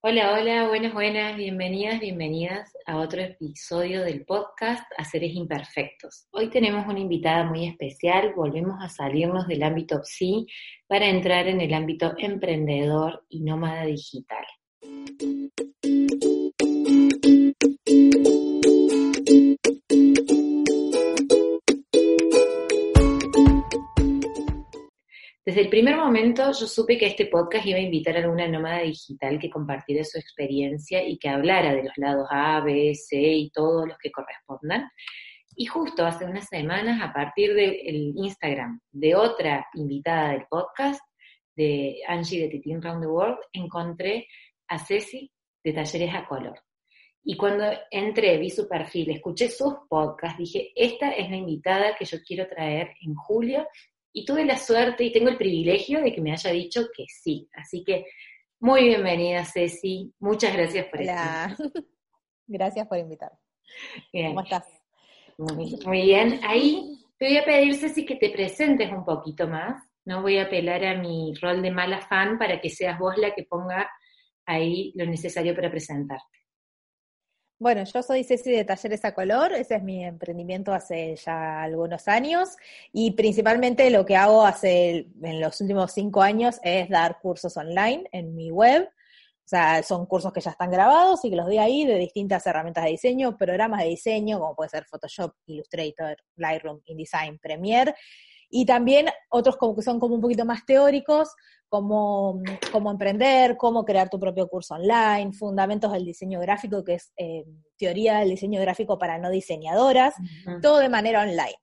Hola, hola, buenas, buenas, bienvenidas, bienvenidas a otro episodio del podcast Haceres Imperfectos. Hoy tenemos una invitada muy especial, volvemos a salirnos del ámbito psi para entrar en el ámbito emprendedor y nómada digital. Desde el primer momento yo supe que este podcast iba a invitar a alguna nómada digital que compartiera su experiencia y que hablara de los lados A, B, C y todos los que correspondan. Y justo hace unas semanas, a partir del Instagram de otra invitada del podcast, de Angie de Titin Round the World, encontré a Ceci de Talleres a Color. Y cuando entré, vi su perfil, escuché sus podcasts, dije, esta es la invitada que yo quiero traer en julio y tuve la suerte y tengo el privilegio de que me haya dicho que sí. Así que muy bienvenida, Ceci. Muchas gracias por Hola. Gracias por invitar. ¿Cómo estás? Muy, bien. Ahí te voy a pedir, Ceci, que te presentes un poquito más. No voy a apelar a mi rol de mala fan para que seas vos la que ponga ahí lo necesario para presentarte. Bueno, yo soy Ceci de Talleres a Color, ese es mi emprendimiento hace ya algunos años y principalmente lo que hago hace en los últimos cinco años es dar cursos online en mi web. O sea, son cursos que ya están grabados y que los doy ahí de distintas herramientas de diseño, programas de diseño, como puede ser Photoshop, Illustrator, Lightroom, InDesign, Premiere, y también otros como que son como un poquito más teóricos, cómo, cómo emprender, cómo crear tu propio curso online, fundamentos del diseño gráfico, que es eh, teoría del diseño gráfico para no diseñadoras, todo de manera online.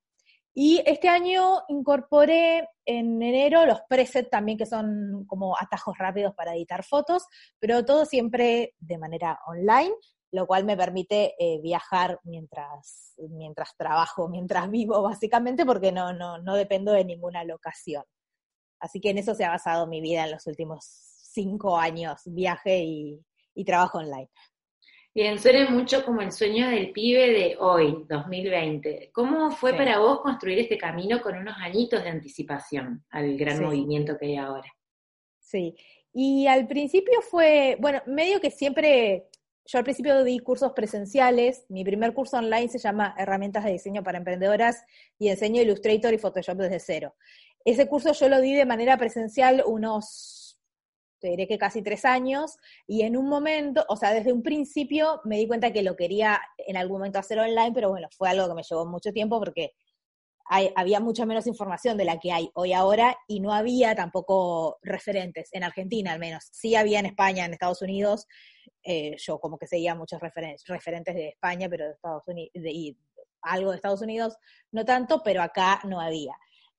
Y este año incorporé en enero los presets también, que son como atajos rápidos para editar fotos, pero todo siempre de manera online, lo cual me permite eh, viajar mientras, mientras trabajo, mientras vivo, básicamente, porque no, no, no dependo de ninguna locación. Así que en eso se ha basado mi vida en los últimos cinco años, viaje y, trabajo online. Bien, suena mucho como el sueño del pibe de hoy, 2020. ¿Cómo fue para vos construir este camino con unos añitos de anticipación al gran movimiento que hay ahora? Sí, y al principio fue, bueno, medio que siempre, yo al principio di cursos presenciales, mi primer curso online se llama Herramientas de Diseño para Emprendedoras y enseño Illustrator y Photoshop desde cero. Ese curso yo lo di de manera presencial unos, te diré que casi tres años, y en un momento, o sea, desde un principio me di cuenta que lo quería en algún momento hacer online, pero bueno, fue algo que me llevó mucho tiempo porque había mucha menos información de la que hay hoy ahora y no había tampoco referentes, en Argentina al menos. Sí había en España, en Estados Unidos, eh, yo como que seguía muchos referentes de España, pero de Estados Unidos, y algo de Estados Unidos, no tanto, pero acá no había.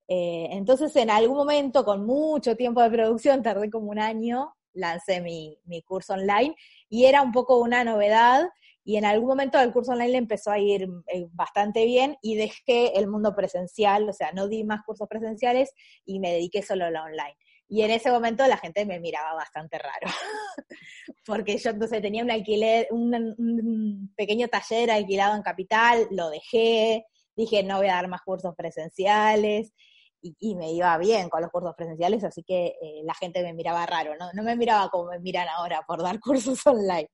Eh, entonces, en algún momento, con mucho tiempo de producción, tardé como un año, lancé mi, curso online y era un poco una novedad y en algún momento el curso online le empezó a ir eh, bastante bien y dejé el mundo presencial, o sea, no di más cursos presenciales y me dediqué solo a la online. Y en ese momento la gente me miraba bastante raro, porque yo entonces tenía un alquiler, un pequeño taller alquilado en Capital, lo dejé, dije no voy a dar más cursos presenciales, y, me iba bien con los cursos presenciales, así que eh, la gente me miraba raro, ¿no? No me miraba como me miran ahora por dar cursos online.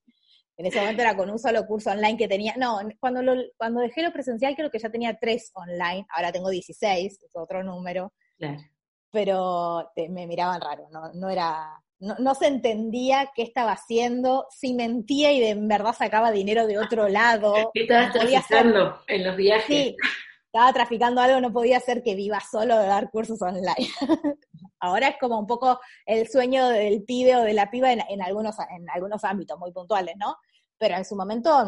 En ese momento era con un solo curso online que tenía, no, cuando, lo, cuando dejé lo presencial creo que ya tenía tres online, ahora tengo 16, es otro número. Claro. Pero me miraban raro, no, no era, no, no, se entendía qué estaba haciendo, si mentía y de verdad sacaba dinero de otro lado. ¿Qué estabas no en los viajes? Sí, estaba traficando algo, no podía ser que viva solo de dar cursos online. Ahora es como un poco el sueño del pibe o de la piba en, algunos, en algunos ámbitos muy puntuales, ¿no? Pero en su momento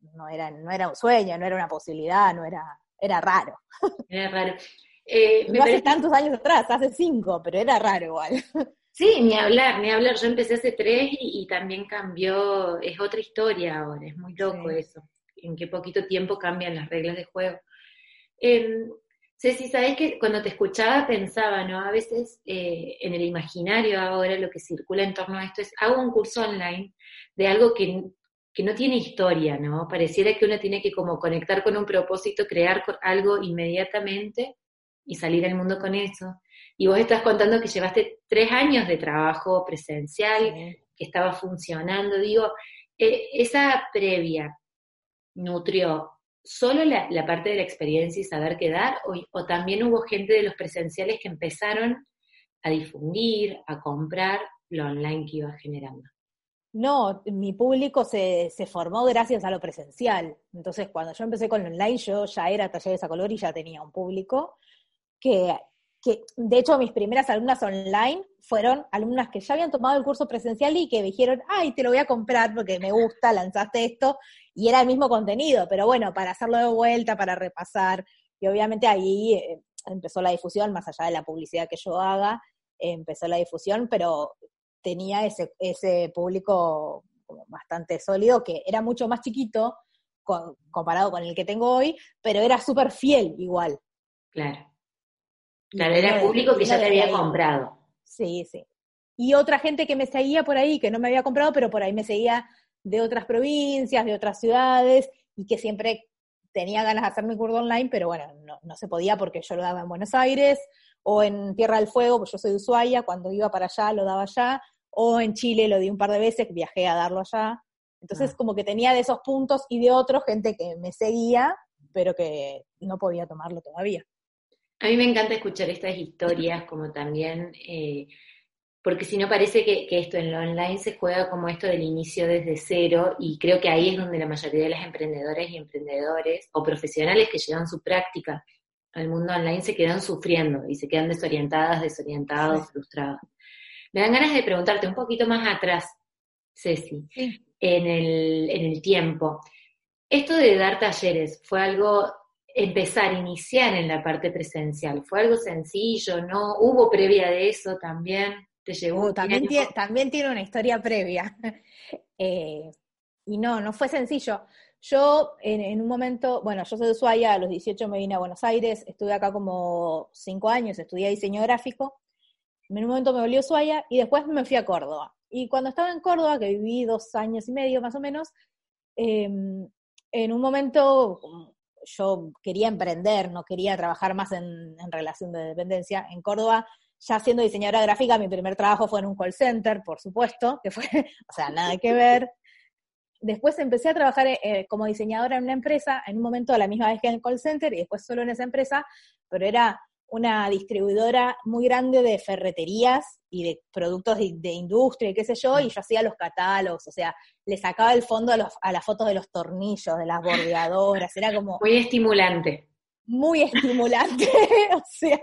no era, no era un sueño, no era una posibilidad, no era, era raro. Era raro. Eh, no hace tantos años atrás, hace cinco, pero era raro igual. Sí, ni hablar, ni hablar. Yo empecé hace tres y, también cambió, es otra historia ahora, es muy loco eso, en qué poquito tiempo cambian las reglas de juego. Eh, Ceci, sabes que cuando te escuchaba pensaba, ¿no? A veces eh, en el imaginario ahora lo que circula en torno a esto es, hago un curso online de algo que, que no tiene historia, ¿no? Pareciera que uno tiene que como conectar con un propósito, crear algo inmediatamente y salir al mundo con eso. Y vos estás contando que llevaste tres años de trabajo presencial, que estaba funcionando. Digo, eh, esa previa nutrió solo la, parte de la experiencia y saber qué dar, o, también hubo gente de los presenciales que empezaron a difundir, a comprar lo online que iba generando. No, mi público se, se, formó gracias a lo presencial. Entonces, cuando yo empecé con lo online, yo ya era talleres a color y ya tenía un público que, que, de hecho, mis primeras alumnas online fueron alumnas que ya habían tomado el curso presencial y que dijeron, ay, te lo voy a comprar porque me gusta, lanzaste esto, y era el mismo contenido, pero bueno, para hacerlo de vuelta, para repasar, y obviamente ahí eh, empezó la difusión, más allá de la publicidad que yo haga, empezó la difusión, pero tenía ese, ese público bastante sólido, que era mucho más chiquito comparado con el que tengo hoy, pero era súper fiel igual. Claro. Claro, era público que ya te había comprado. Sí, sí. Y otra gente que me seguía por ahí, que no me había comprado, pero por ahí me seguía de otras provincias, de otras ciudades, y que siempre tenía ganas de hacer mi curso online, pero bueno, no, no, se podía porque yo lo daba en Buenos Aires, o en Tierra del Fuego, pues yo soy de Ushuaia, cuando iba para allá lo daba allá, o en Chile lo di un par de veces, viajé a darlo allá. Entonces, ah. como que tenía de esos puntos y de otros gente que me seguía, pero que no podía tomarlo todavía. A mí me encanta escuchar estas historias, como también, eh, porque si no parece que, esto en lo online se juega como esto del inicio desde cero, y creo que ahí es donde la mayoría de las emprendedoras y emprendedores o profesionales que llevan su práctica al mundo online se quedan sufriendo y se quedan desorientadas, desorientados, frustrados. Me dan ganas de preguntarte un poquito más atrás, Ceci, en, el, en el tiempo. Esto de dar talleres fue algo, empezar, iniciar en la parte presencial, fue algo sencillo, ¿no? ¿Hubo previa de eso también? ¿Te llevó? Uh, también, tiene, también tiene una historia previa. Eh, y no, no fue sencillo. Yo en, un momento, bueno, yo soy de Ushuaia, a los 18 me vine a Buenos Aires, estuve acá como 5 años, estudié diseño gráfico, en un momento me volvió Ushuaia y después me fui a Córdoba. Y cuando estaba en Córdoba, que viví dos años y medio más o menos, em, en un momento yo quería emprender, no quería trabajar más en, relación de dependencia. En Córdoba, ya siendo diseñadora gráfica, mi primer trabajo fue en un call center, por supuesto, que fue, o sea, nada que ver. Después empecé a trabajar eh, como diseñadora en una empresa, en un momento a la misma vez que en el call center y después solo en esa empresa, pero era una distribuidora muy grande de ferreterías y de productos de, industria y qué sé yo, y yo hacía los catálogos, o sea, le sacaba el fondo a, los, a las fotos de los tornillos, de las bordeadoras, era como... Muy estimulante. Muy estimulante, o sea,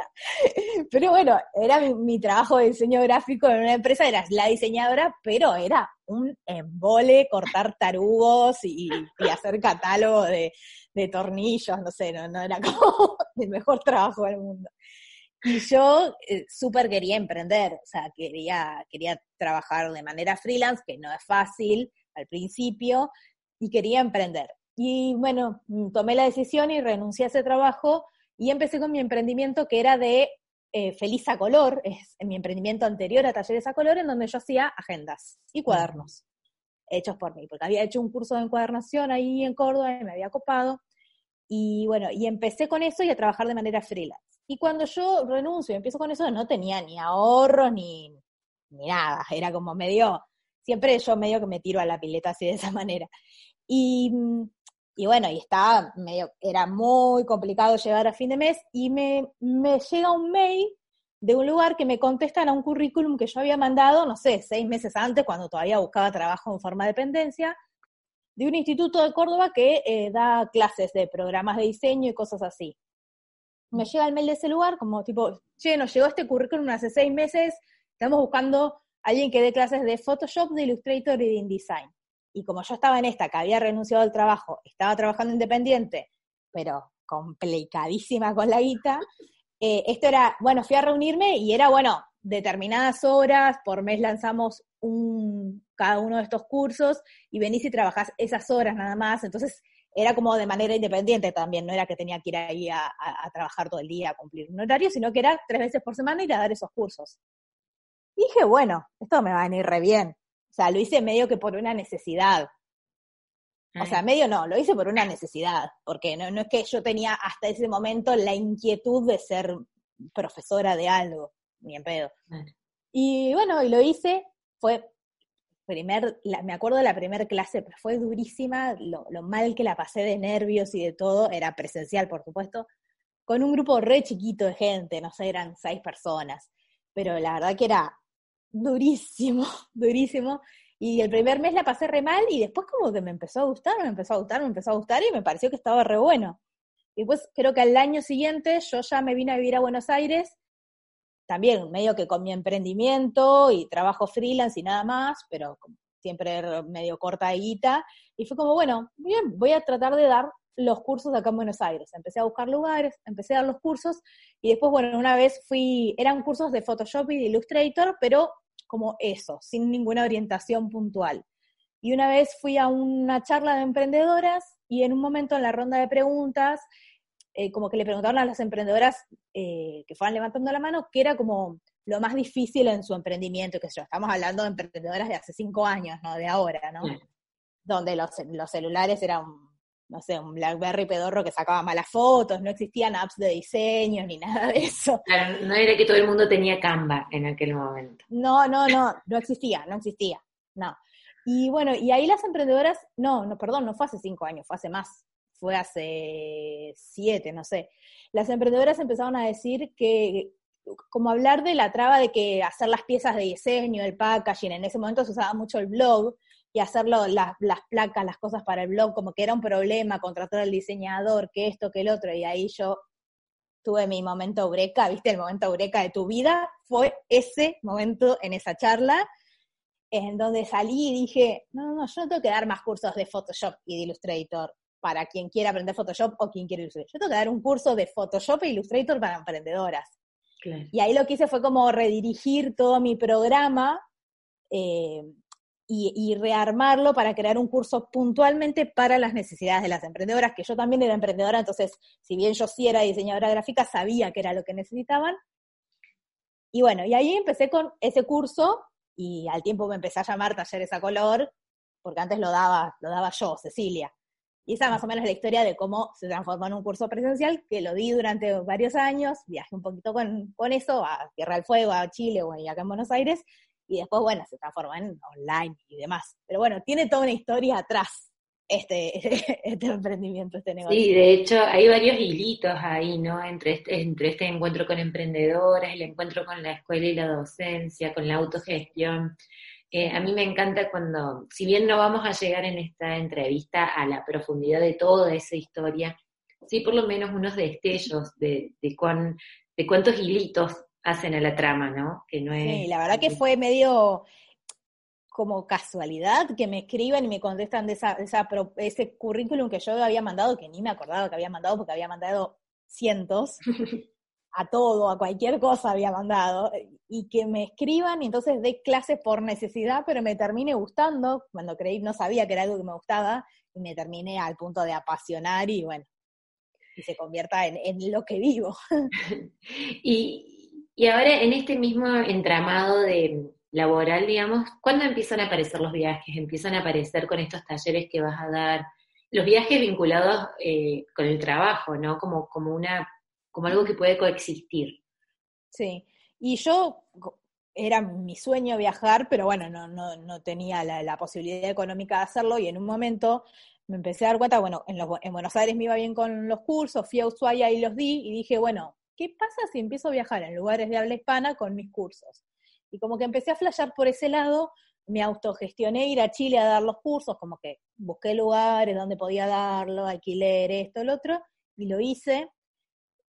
pero bueno, era mi, trabajo de diseño gráfico en una empresa, era la diseñadora, pero era un embole cortar tarugos y, hacer catálogo de, de tornillos, no sé, no, no era como el mejor trabajo del mundo. Y yo eh, súper quería emprender, o sea, quería, quería trabajar de manera freelance, que no es fácil al principio, y quería emprender. Y bueno, mm, tomé la decisión y renuncié a ese trabajo y empecé con mi emprendimiento que era de eh, Feliz a Color, es mi emprendimiento anterior a Talleres a Color, en donde yo hacía agendas y cuadernos hechos por mí, porque había hecho un curso de encuadernación ahí en Córdoba y me había copado. Y bueno, y empecé con eso y a trabajar de manera freelance. Y cuando yo renuncio y empiezo con eso, no tenía ni ahorros ni, ni nada. Era como medio, siempre yo medio que me tiro a la pileta así de esa manera. Y, y bueno, y estaba medio, era muy complicado llegar a fin de mes y me, llega un mail de un lugar que me contestan a un currículum que yo había mandado, no sé, seis meses antes, cuando todavía buscaba trabajo en forma de dependencia, de un instituto de Córdoba que eh, da clases de programas de diseño y cosas así. Me llega el mail de ese lugar como tipo, che, nos llegó este currículum hace seis meses, estamos buscando a alguien que dé clases de Photoshop, de Illustrator y de InDesign. Y como yo estaba en esta, que había renunciado al trabajo, estaba trabajando independiente, pero complicadísima con la guita, eh, esto era, bueno, fui a reunirme y era, bueno, determinadas horas, por mes lanzamos un, cada uno de estos cursos y venís y trabajás esas horas nada más, entonces era como de manera independiente también, no era que tenía que ir ahí a, a, trabajar todo el día, a cumplir un horario, sino que era tres veces por semana ir a dar esos cursos. Dije, bueno, esto me va a venir re bien. O sea, lo hice medio que por una necesidad. O sea, medio no, lo hice por una necesidad, porque no, no es que yo tenía hasta ese momento la inquietud de ser profesora de algo, ni en pedo. Y bueno, y lo hice, fue primer, me acuerdo de la primera clase, pero fue durísima, lo, mal que la pasé de nervios y de todo, era presencial, por supuesto, con un grupo re chiquito de gente, no sé, eran seis personas, pero la verdad que era durísimo, durísimo. Y el primer mes la pasé re mal y después como que me empezó a gustar, me empezó a gustar, me empezó a gustar y me pareció que estaba re bueno. Y pues creo que al año siguiente yo ya me vine a vivir a Buenos Aires, también medio que con mi emprendimiento y trabajo freelance y nada más, pero siempre medio corta guita. Y fue como, bueno, bien, voy a tratar de dar los cursos acá en Buenos Aires. Empecé a buscar lugares, empecé a dar los cursos y después, bueno, una vez fui, eran cursos de Photoshop y de Illustrator, pero como eso, sin ninguna orientación puntual. Y una vez fui a una charla de emprendedoras y en un momento en la ronda de preguntas, eh, como que le preguntaron a las emprendedoras eh, que fueran levantando la mano qué era como lo más difícil en su emprendimiento, que yo, estamos hablando de emprendedoras de hace cinco años, no de ahora, ¿no? Donde los, los celulares eran no sé, un BlackBerry pedorro que sacaba malas fotos, no existían apps de diseño ni nada de eso. Claro, no era que todo el mundo tenía Canva en aquel momento. No, no, no, no existía, no existía, no. Y bueno, y ahí las emprendedoras, no, no, perdón, no fue hace cinco años, fue hace más, fue hace siete, no sé. Las emprendedoras empezaron a decir que, como hablar de la traba de que hacer las piezas de diseño, el packaging, en ese momento se usaba mucho el blog, y hacerlo, las, las placas, las cosas para el blog, como que era un problema, contratar al diseñador, que esto, que el otro, y ahí yo tuve mi momento eureka, viste, el momento eureka de tu vida, fue ese momento en esa charla, en donde salí y dije, no, no, no, yo no tengo que dar más cursos de Photoshop y de Illustrator para quien quiera aprender Photoshop o quien quiera Illustrator. Yo tengo que dar un curso de Photoshop e Illustrator para emprendedoras. Y ahí lo que hice fue como redirigir todo mi programa eh, y, rearmarlo para crear un curso puntualmente para las necesidades de las emprendedoras, que yo también era emprendedora, entonces, si bien yo sí era diseñadora gráfica, sabía que era lo que necesitaban. Y bueno, y ahí empecé con ese curso y al tiempo me empecé a llamar Talleres a Color, porque antes lo daba, lo daba yo, Cecilia. Y esa más o menos la historia de cómo se transformó en un curso presencial, que lo di durante varios años, viajé un poquito con, con eso, a Tierra del Fuego, a Chile o acá en Buenos Aires, y después, bueno, se transforma en online y demás. Pero bueno, tiene toda una historia atrás este, este emprendimiento, este negocio. Sí, de hecho hay varios hilitos ahí, ¿no? Entre este, entre este encuentro con emprendedoras, el encuentro con la escuela y la docencia, con la autogestión. Eh, a mí me encanta cuando, si bien no vamos a llegar en esta entrevista a la profundidad de toda esa historia, sí por lo menos unos destellos de, de, cuán, de cuántos hilitos hacen a la trama, ¿no? Que no es... Sí, la verdad que fue medio como casualidad que me escriban y me contestan de esa, esa, ese currículum que yo había mandado, que ni me acordaba que había mandado porque había mandado cientos, a todo, a cualquier cosa había mandado, y que me escriban y entonces dé clases por necesidad, pero me termine gustando, cuando creí, no sabía que era algo que me gustaba, y me terminé al punto de apasionar y bueno, y se convierta en, en lo que vivo. y, y ahora en este mismo entramado de laboral, digamos, ¿cuándo empiezan a aparecer los viajes? Empiezan a aparecer con estos talleres que vas a dar, los viajes vinculados eh, con el trabajo, ¿no? Como, como una, como algo que puede coexistir. Sí, y yo era mi sueño viajar, pero bueno, no, no, no tenía la, posibilidad económica de hacerlo y en un momento me empecé a dar cuenta, bueno, en, en Buenos Aires me iba bien con los cursos, fui a Ushuaia y los di y dije, bueno, ¿qué pasa si empiezo a viajar en lugares de habla hispana con mis cursos? Y como que empecé a flashear por ese lado, me autogestioné ir a Chile a dar los cursos, como que busqué lugares donde podía darlo, alquiler, esto, el otro, y lo hice.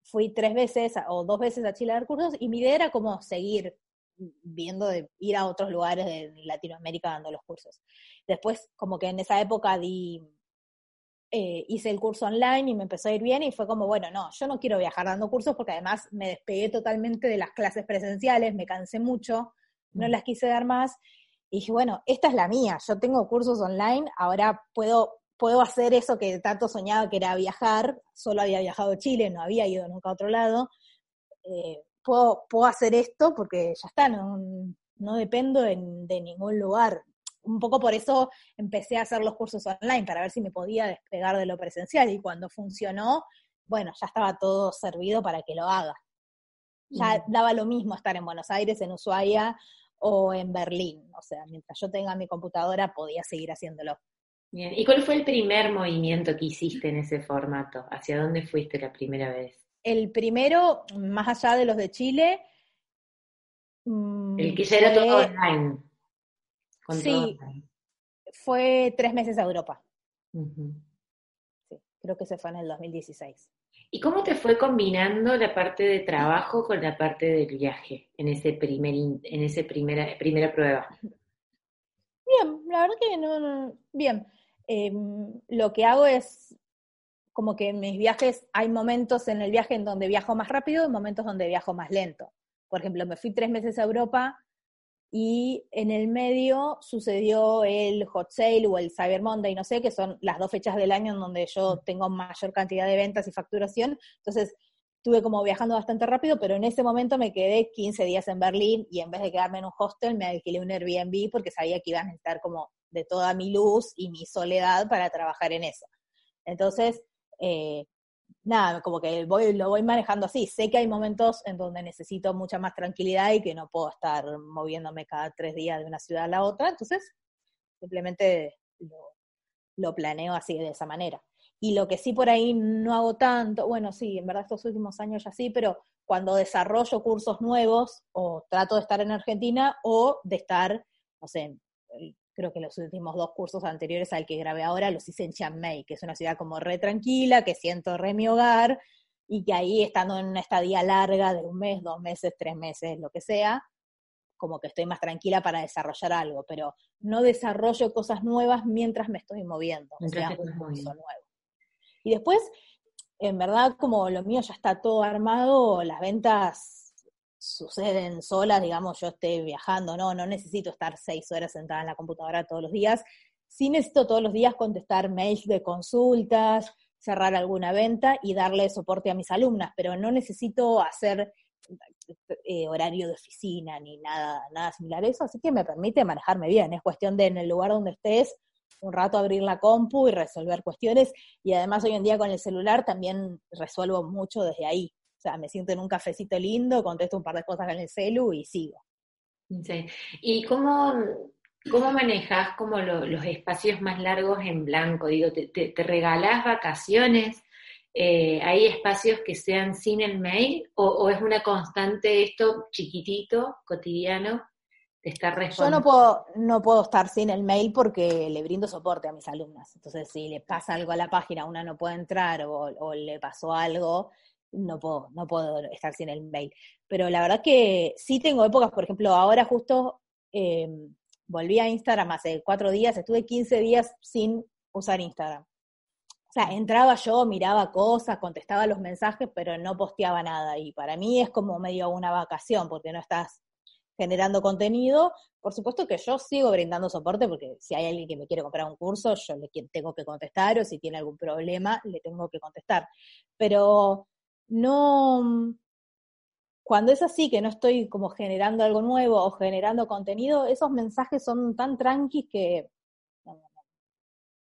Fui tres veces o dos veces a Chile a dar cursos y mi idea era como seguir viendo de ir a otros lugares de Latinoamérica dando los cursos. Después, como que en esa época di eh, hice el curso online y me empezó a ir bien y fue como, bueno, no, yo no quiero viajar dando cursos porque además me despegué totalmente de las clases presenciales, me cansé mucho, no mm. las quise dar más. Y dije, bueno, esta es la mía, yo tengo cursos online, ahora puedo, puedo hacer eso que tanto soñaba que era viajar, solo había viajado a Chile, no había ido nunca a otro lado. Eh, puedo, puedo hacer esto porque ya está, no, no dependo de ningún lugar un poco por eso empecé a hacer los cursos online, para ver si me podía despegar de lo presencial. Y cuando funcionó, bueno, ya estaba todo servido para que lo haga. Ya daba lo mismo estar en Buenos Aires, en Ushuaia, o en Berlín. O sea, mientras yo tenga mi computadora podía seguir haciéndolo. Bien, ¿y cuál fue el primer movimiento que hiciste en ese formato? ¿Hacia dónde fuiste la primera vez? El primero, más allá de los de Chile. Mm, el que ya era todo online. Sí, fue tres meses a Europa. Sí, creo que se fue en el 2016. ¿Y cómo te fue combinando la parte de trabajo con la parte del viaje en ese primer en ese primera primera prueba? Bien, la verdad que no, bien. Em, lo que hago es como que en mis viajes hay momentos en el viaje en donde viajo más rápido y momentos donde viajo más lento. Por ejemplo, me fui tres meses a Europa y en el medio sucedió el Hot Sale o el Cyber Monday, no sé, que son las dos fechas del año en donde yo tengo mayor cantidad de ventas y facturación. Entonces, estuve como viajando bastante rápido, pero en ese momento me quedé 15 días en Berlín y en vez de quedarme en un hostel, me alquilé un Airbnb porque sabía que iba a necesitar como de toda mi luz y mi soledad para trabajar en eso. Entonces, eh, nada, como que voy, lo voy manejando así. Sé que hay momentos en donde necesito mucha más tranquilidad y que no puedo estar moviéndome cada tres días de una ciudad a la otra, entonces simplemente lo, planeo así de esa manera. Y lo que sí por ahí no hago tanto, bueno, sí, en verdad estos últimos años ya sí, pero cuando desarrollo cursos nuevos o trato de estar en Argentina o de estar, no sé, creo que los últimos dos cursos anteriores al que grabé ahora los hice en Chiang Mai, que es una ciudad como re tranquila, que siento re mi hogar, y que ahí estando en una estadía larga de un mes, dos meses, tres meses, lo que sea, como que estoy más tranquila para desarrollar algo, pero no desarrollo cosas nuevas mientras me estoy moviendo, o sea, un curso nuevo. Y después, en verdad, como lo mío ya está todo armado, las ventas suceden solas, digamos, yo esté viajando, no, no necesito estar seis horas sentada en la computadora todos los días. Sí necesito todos los días contestar mails de consultas, cerrar alguna venta y darle soporte a mis alumnas, pero no necesito hacer eh, horario de oficina ni nada, nada similar a eso, así que me permite manejarme bien. Es cuestión de en el lugar donde estés, un rato abrir la compu y resolver cuestiones. Y además hoy en día con el celular también resuelvo mucho desde ahí. O sea, me siento en un cafecito lindo, contesto un par de cosas en el celu y sigo. Sí. ¿Y cómo, cómo manejas como los espacios más largos en blanco? Digo, ¿te, te, regalás vacaciones? Eh, ¿Hay espacios que sean sin el mail? ¿O, es una constante esto chiquitito, cotidiano? De estar Yo no puedo, no puedo estar sin el mail porque le brindo soporte a mis alumnas. Entonces, si le pasa algo a la página, una no puede entrar o, o le pasó algo, no puedo, no puedo estar sin el mail. Pero la verdad que sí tengo épocas, por ejemplo, ahora justo eh, volví a Instagram hace cuatro días, estuve 15 días sin usar Instagram. O sea, entraba yo, miraba cosas, contestaba los mensajes, pero no posteaba nada. Y para mí es como medio una vacación, porque no estás generando contenido. Por supuesto que yo sigo brindando soporte, porque si hay alguien que me quiere comprar un curso, yo le tengo que contestar, o si tiene algún problema, le tengo que contestar. Pero no, cuando es así, que no estoy como generando algo nuevo o generando contenido, esos mensajes son tan tranquis que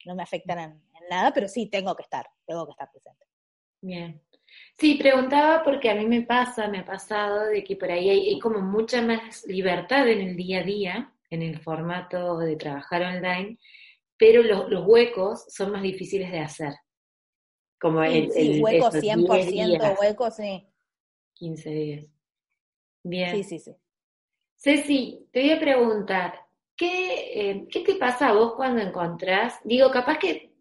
no, me afectan en, nada, pero sí tengo que estar, tengo que estar presente. Bien. Sí, preguntaba porque a mí me pasa, me ha pasado de que por ahí hay, como mucha más libertad en el día a día, en el formato de trabajar online, pero los, los huecos son más difíciles de hacer. Como el, sí, hueco, 100% hueco, sí. 15 días. Bien. Sí, sí, sí. Ceci, te voy a preguntar, ¿qué, eh, ¿qué te pasa a vos cuando encontrás? Digo, capaz que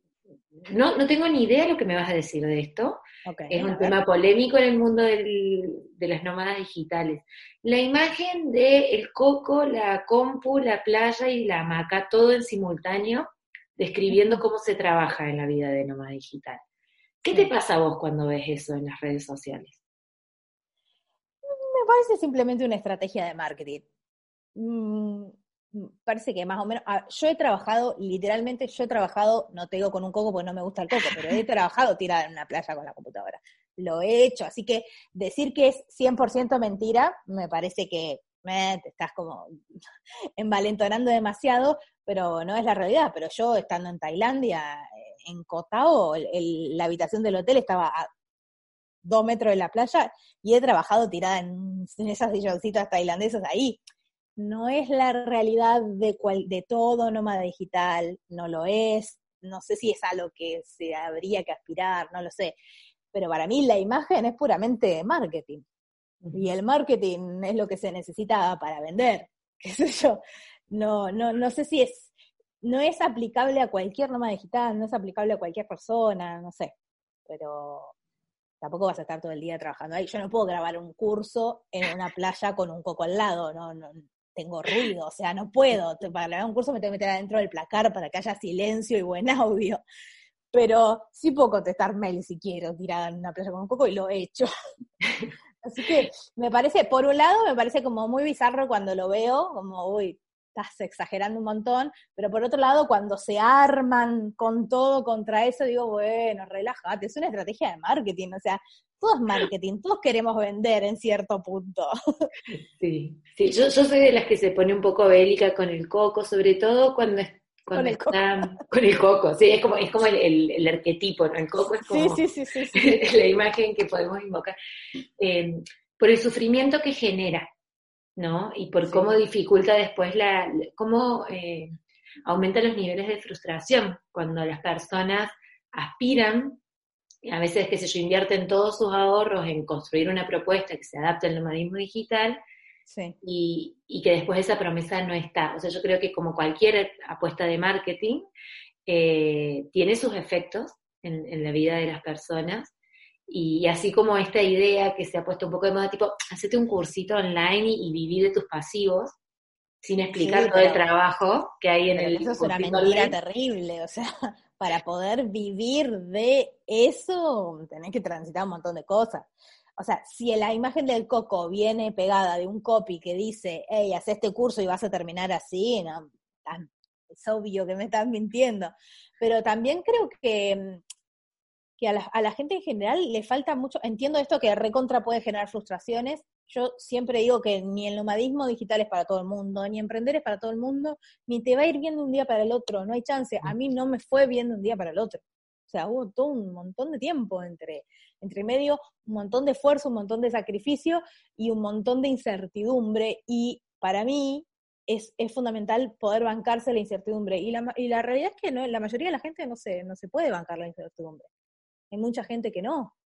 no, no tengo ni idea de lo que me vas a decir de esto. es un tema polémico en el mundo del, de las nómadas digitales. La imagen de el coco, la compu, la playa y la hamaca, todo en simultáneo, describiendo cómo se trabaja en la vida de nómada digital. ¿Qué te pasa a vos cuando ves eso en las redes sociales? Me parece simplemente una estrategia de marketing. Mm, parece que más o menos, ah, yo he trabajado, literalmente yo he trabajado, no te digo con un coco porque no me gusta el coco, pero he trabajado tirada en una playa con la computadora. Lo he hecho, así que decir que es 100% mentira, me parece que te estás como envalentonando demasiado, pero no es la realidad. Pero yo estando en Tailandia, en Cotao, la habitación del hotel estaba a dos metros de la playa y he trabajado tirada en, esas silloncitas tailandesas ahí. no es la realidad de, cual, de todo nómada digital, no lo es, no sé si es a lo que se habría que aspirar, no lo sé, pero para mí la imagen es puramente marketing. Y el marketing es lo que se necesita para vender, qué sé yo. No, no, no sé si es, no es aplicable a cualquier nómada digital, no es aplicable a cualquier persona, no sé. Pero tampoco vas a estar todo el día trabajando ahí. Yo no puedo grabar un curso en una playa con un coco al lado, no, no tengo ruido, o sea, no puedo. Para grabar un curso me tengo que meter adentro del placar para que haya silencio y buen audio. Pero sí puedo contestar mail si quiero, tirada en una playa con un coco, y lo he hecho. Así que me parece, por un lado, me parece como muy bizarro cuando lo veo, como, uy, estás exagerando un montón, pero por otro lado, cuando se arman con todo contra eso, digo, bueno, relájate, es una estrategia de marketing, o sea, todo es marketing, todos queremos vender en cierto punto. Sí, sí, yo, yo soy de las que se pone un poco bélica con el coco, sobre todo cuando con el, coco. con el coco, sí, es como, es como el, el, arquetipo, ¿no? El coco es como sí, sí, sí, la imagen que podemos invocar. Eh, por el sufrimiento que genera, ¿no? Y por cómo dificulta después la, cómo eh, aumenta los niveles de frustración cuando las personas aspiran, a veces que se invierten todos sus ahorros en construir una propuesta que se adapte al nomadismo digital, y, y, que después esa promesa no está. O sea, yo creo que como cualquier apuesta de marketing, eh, tiene sus efectos en, en, la vida de las personas. Y, así como esta idea que se ha puesto un poco de moda, tipo, hacete un cursito online y, y viví de tus pasivos, sin explicar todo el trabajo que hay en el Eso es una mentira terrible, o sea, para poder vivir de eso tenés que transitar un montón de cosas. O sea, si la imagen del coco viene pegada de un copy que dice, hey, haz este curso y vas a terminar así, no, es obvio que me están mintiendo. Pero también creo que, mm, que a, la, gente en general le falta mucho, entiendo esto que recontra puede generar frustraciones, yo siempre digo que ni el nomadismo digital es para todo el mundo, ni emprender es para todo el mundo, ni te va a ir bien de un día para el otro, no hay chance. A mí no me fue bien de un día para el otro. O sea, hubo todo un montón de tiempo entre entre medio un montón de esfuerzo, un montón de sacrificio y un montón de incertidumbre. Y para mí es, es fundamental poder bancarse la incertidumbre. Y la, y la realidad es que no, la mayoría de la gente no se, no se puede bancar la incertidumbre. Hay mucha gente que no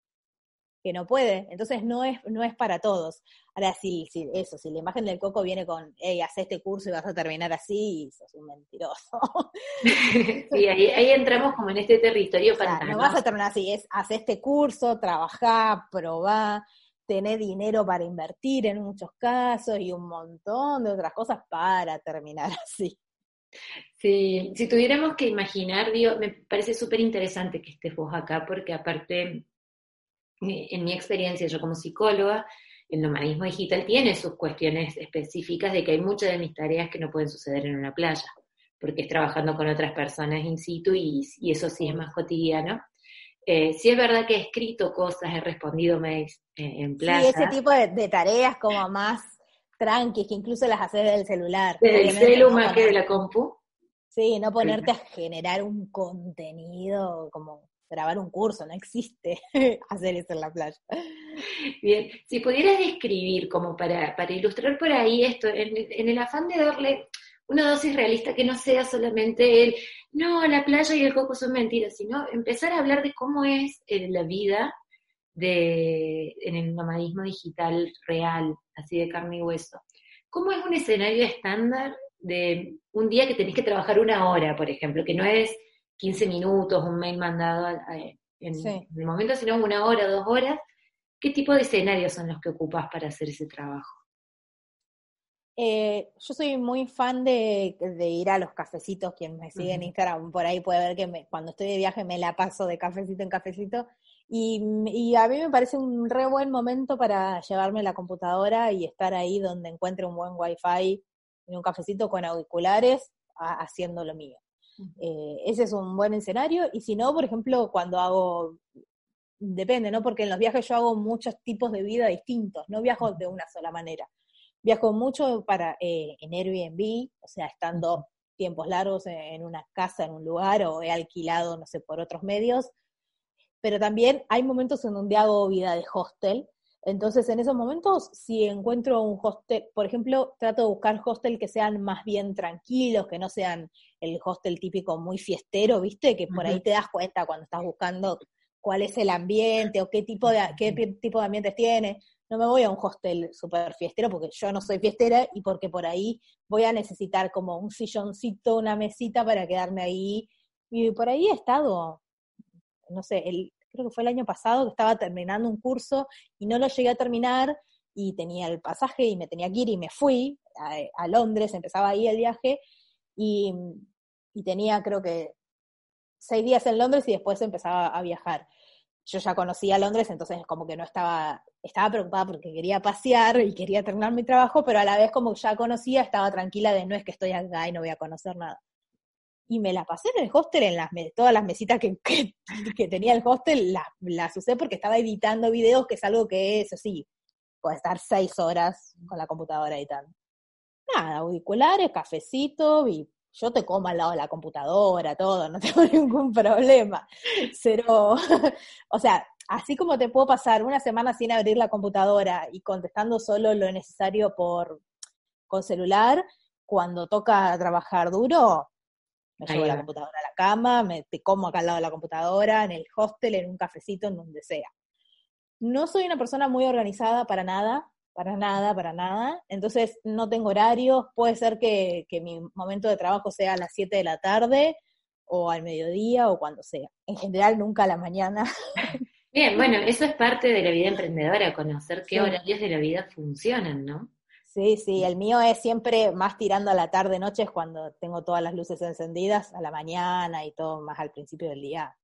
que no puede, entonces no es, no es para todos. Ahora sí, sí, eso, si la imagen del coco viene con, hey, haz este curso y vas a terminar así, sos un mentiroso. sí, ahí, entramos como en este territorio o no vas a terminar así, es, haz este curso, trabajá, probá, tener dinero para invertir en muchos casos y un montón de otras cosas para terminar así. Sí, si tuviéramos que imaginar, digo, me parece súper interesante que estés vos acá, porque aparte en mi experiencia, yo como psicóloga, el nomadismo digital tiene sus cuestiones específicas de que hay muchas de mis tareas que no pueden suceder en una playa, porque es trabajando con otras personas in situ y, eso sí es más cotidiano. Eh, sí es verdad que he escrito cosas, he respondido mails eh, en playa. Sí, ese tipo de, tareas como más tranqui, que incluso las haces del celular. Desde el celu más que de la compu. Sí, no ponerte a generar un contenido como grabar un curso, no existe hacer eso en la playa. Bien, si pudieras describir, como para, para ilustrar por ahí esto, en, el afán de darle una dosis realista que no sea solamente el, no, la playa y el coco son mentiras, sino empezar a hablar de cómo es eh, la vida de, en el nomadismo digital real, así de carne y hueso. ¿Cómo es un escenario estándar de un día que tenés que trabajar una hora, por ejemplo, que no es 15 minutos, un mail mandado en, el momento, sino una hora, dos horas, ¿qué tipo de escenarios son los que ocupas para hacer ese trabajo? Eh, yo soy muy fan de, ir a los cafecitos, quien me sigue en Instagram por ahí puede ver que cuando estoy de viaje me la paso de cafecito en cafecito y, y, a mí me parece un re buen momento para llevarme la computadora y estar ahí donde encuentre un buen wifi en un cafecito con auriculares haciendo lo mío. Eh, ese es un buen escenario. Y si no, por ejemplo, cuando hago, depende, ¿no? Porque en los viajes yo hago muchos tipos de vida distintos, no viajo de una sola manera. Viajo mucho para eh, en Airbnb, o sea, estando tiempos largos en una casa, en un lugar, o he alquilado, no sé, por otros medios. Pero también hay momentos en donde hago vida de hostel, Entonces, en esos momentos, si encuentro un hostel, por ejemplo, trato de buscar hostel que sean más bien tranquilos, que no sean el hostel típico muy fiestero, ¿viste? Que por ahí te das cuenta cuando estás buscando cuál es el ambiente o qué tipo de, qué tipo de ambientes tiene. No me voy a un hostel súper fiestero porque yo no soy fiestera y porque por ahí voy a necesitar como un silloncito, una mesita para quedarme ahí. Y por ahí he estado, no sé, el, creo que fue el año pasado que estaba terminando un curso y no lo llegué a terminar y tenía el pasaje y me tenía que ir y me fui a, Londres, empezaba ahí el viaje y, tenía creo que seis días en Londres y después empezaba a viajar. Yo ya conocía Londres, entonces como que no estaba, estaba preocupada porque quería pasear y quería terminar mi trabajo, pero a la vez como ya conocía, estaba tranquila de no es que estoy acá y no voy a conocer nada y me la pasé en el hostel, en las todas las mesitas que, que, tenía el hostel, las, las, usé porque estaba editando videos, que es algo que es así, puede estar seis horas con la computadora editando. Nada, auriculares, cafecito, y yo te como al lado de la computadora, todo, no tengo ningún problema. Pero, o sea, así como te puedo pasar una semana sin abrir la computadora y contestando solo lo necesario por con celular, cuando toca trabajar duro, me llevo la computadora a la cama, me te como acá al lado de la computadora, en el hostel, en un cafecito, en donde sea. No soy una persona muy organizada para nada, para nada, para nada. Entonces no tengo horarios. Puede ser que, que mi momento de trabajo sea a las 7 de la tarde o al mediodía o cuando sea. En general nunca a la mañana. Bien, bueno, eso es parte de la vida emprendedora, conocer qué horarios de la vida funcionan, ¿no? Sí, sí, el mío es siempre más tirando a la tarde, noche, es cuando tengo todas las luces encendidas, a la mañana y todo más al principio del día.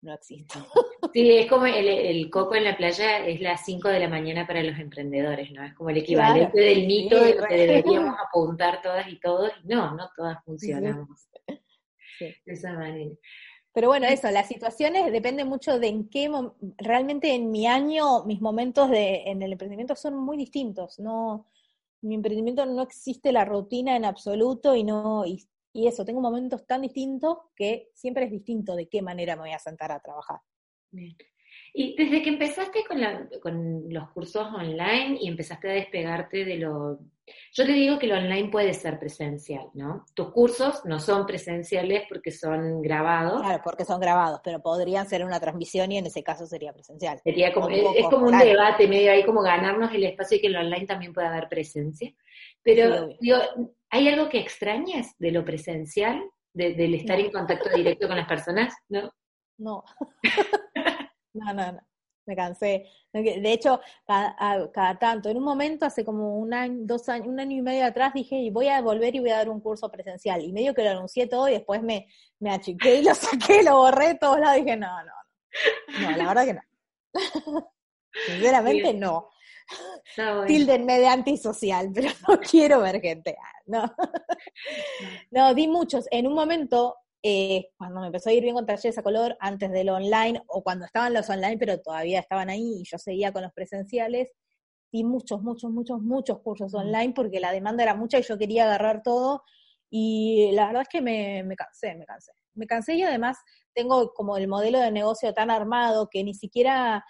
No existe. Sí, es como el, coco en la playa, es las 5 de la mañana para los emprendedores, ¿no? Es como el equivalente del mito de lo que deberíamos apuntar todas y todos. No, no todas funcionamos de esa manera. Pero bueno, eso, las situaciones dependen mucho de en qué, realmente en mi año, mis momentos de, en el emprendimiento son muy distintos, no, mi emprendimiento no existe la rutina en absoluto y no y, eso, tengo momentos tan distintos que siempre es distinto de qué manera me voy a sentar a trabajar. Bien. Y desde que empezaste con, la, con los cursos online y empezaste a despegarte de lo... Yo te digo que lo online puede ser presencial, ¿no? Tus cursos no son presenciales porque son grabados. Claro, porque son grabados, pero podrían ser una transmisión y en ese caso sería presencial. Sería como, es, como un debate medio ahí, como ganarnos el espacio y que lo online también pueda haber presencia. Pero, digo, ¿hay algo que extrañas de lo presencial, del estar en contacto directo con las personas? ¿No? No. No, no, no. Me cansé. De hecho, cada, tanto, en un momento, hace como un año, dos años, un año y medio atrás, dije, y voy a volver y voy a dar un curso presencial. Y medio que lo anuncié todo y después me, me achiqué y lo saqué, lo borré de todos lados. Dije, no, no, no. No, la verdad que no. Sinceramente, no. no Tildenme de antisocial, pero no quiero ver gente. Ah, no. no, di muchos. En un momento eh, cuando me empezó a ir bien con talleres a color, antes del online, o cuando estaban los online, pero todavía estaban ahí y yo seguía con los presenciales, di muchos, muchos, muchos, muchos cursos online porque la demanda era mucha y yo quería agarrar todo. Y la verdad es que me, me cansé, me cansé. Me cansé y además tengo como el modelo de negocio tan armado que ni siquiera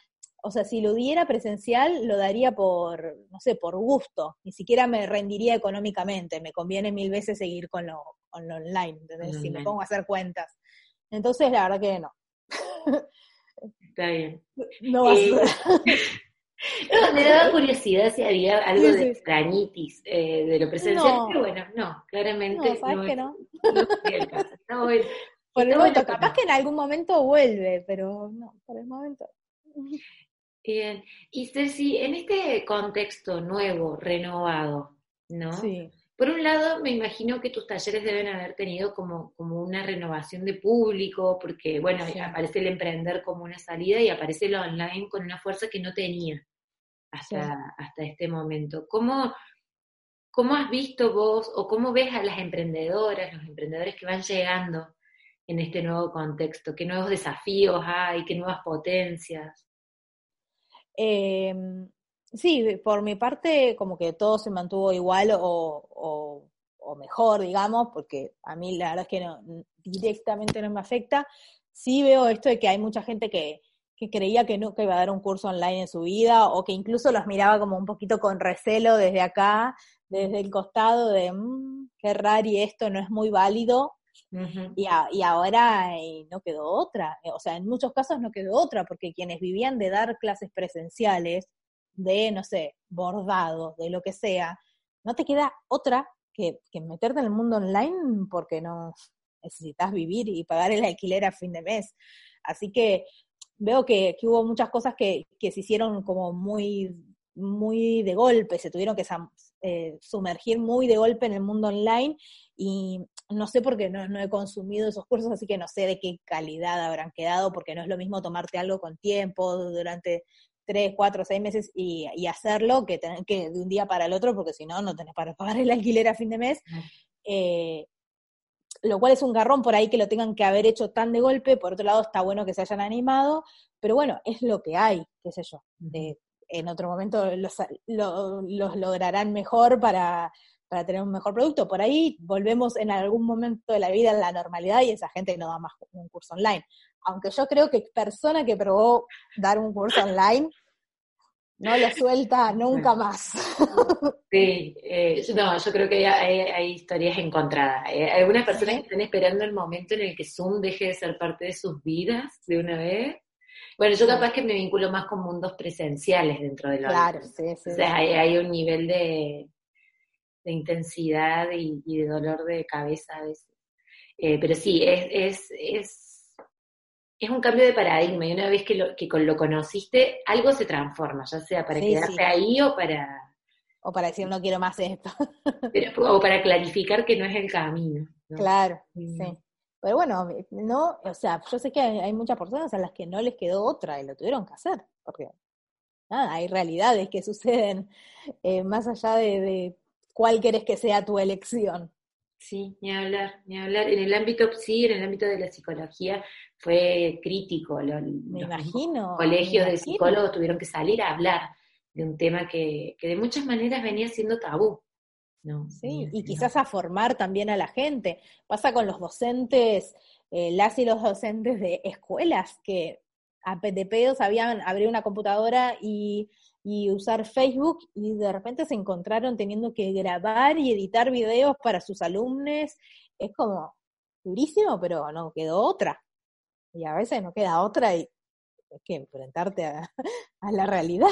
o sea, si lo diera presencial, lo daría por, no sé, por gusto, ni siquiera me rendiría económicamente, me conviene mil veces seguir con lo, con lo online, ¿entendés? Si me pongo a hacer cuentas. Entonces, la verdad que no. Está bien. No va eh, No, me daba curiosidad si había algo de extrañitis eh, de lo presencial, pero bueno, no, claramente. No, sabes que no. no Por el momento, capaz que en algún momento vuelve, pero no, por el momento. Bien. Y Ceci, en este contexto nuevo, renovado, ¿no? Sí. Por un lado, me imagino que tus talleres deben haber tenido como, como una renovación de público, porque, bueno, aparece el emprender como una salida y aparece lo online con una fuerza que no tenía hasta, hasta este momento. ¿Cómo, ¿Cómo has visto vos o cómo ves a las emprendedoras, los emprendedores que van llegando en este nuevo contexto? ¿Qué nuevos desafíos hay? ¿Qué nuevas potencias? Eh, sí, por mi parte, como que todo se mantuvo igual o, o, mejor, digamos, porque a mí la verdad es que no, directamente no me afecta. Sí veo esto de que hay mucha gente que, que creía que nunca iba a dar un curso online en su vida o que incluso los miraba como un poquito con recelo desde acá, desde el costado de, mmm, qué raro y esto no es muy válido. Y, y, ahora eh, no quedó otra, o sea, en muchos casos no quedó otra, porque quienes vivían de dar clases presenciales, de, no sé, bordado, de lo que sea, no te queda otra que, que meterte en el mundo online porque no necesitas vivir y pagar el alquiler a fin de mes. Así que veo que, hubo muchas cosas que, se hicieron como muy, muy de golpe, se tuvieron que eh, sumergir muy de golpe en el mundo online y no sé por qué no, no, he consumido esos cursos, así que no sé de qué calidad habrán quedado, porque no es lo mismo tomarte algo con tiempo durante tres, cuatro, seis meses y, hacerlo que tener que de un día para el otro, porque si no, no tenés para pagar el alquiler a fin de mes. Eh, lo cual es un garrón por ahí que lo tengan que haber hecho tan de golpe, por otro lado está bueno que se hayan animado, pero bueno, es lo que hay, qué sé yo. En otro momento los, los lograrán mejor para, para tener un mejor producto. Por ahí volvemos en algún momento de la vida en la normalidad y esa gente no da más un curso online aunque yo creo que persona que probó dar un curso online no lo suelta nunca más. Sí, eh, no, yo creo que hay, historias encontradas. Hay algunas personas que están esperando el momento en el que Zoom deje de ser parte de sus vidas de una vez. Bueno, yo capaz que me vinculo más con mundos presenciales dentro de lo Claro, sí, sí. O sea, hay, un nivel de, intensidad y, de dolor de cabeza a veces. Eh, pero sí, es, es es un cambio de paradigma y una vez que lo, que lo conociste, algo se transforma, ya sea para quedarse ahí o para... O para decir no quiero más esto. o para clarificar que no es el camino. Claro, sí. Pero bueno, no, o sea, yo sé que hay, muchas personas a las que no les quedó otra y lo tuvieron que hacer, porque nada, hay realidades que suceden eh, más allá de, de cuál querés que sea tu elección. Sí, ni hablar, ni hablar. En el ámbito sí, en el ámbito de la psicología fue crítico. me imagino. Colegios de psicólogos tuvieron que salir a hablar de un tema que, que de muchas maneras venía siendo tabú. ¿No? Sí, y quizás a formar también a la gente. Pasa con los docentes, eh, las y los docentes de escuelas que a de pedos habían abrir una computadora y y usar Facebook y de repente se encontraron teniendo que grabar y editar videos para sus alumnos. Es como durísimo, pero no quedó otra. Y a veces no queda otra y es que enfrentarte a, la realidad.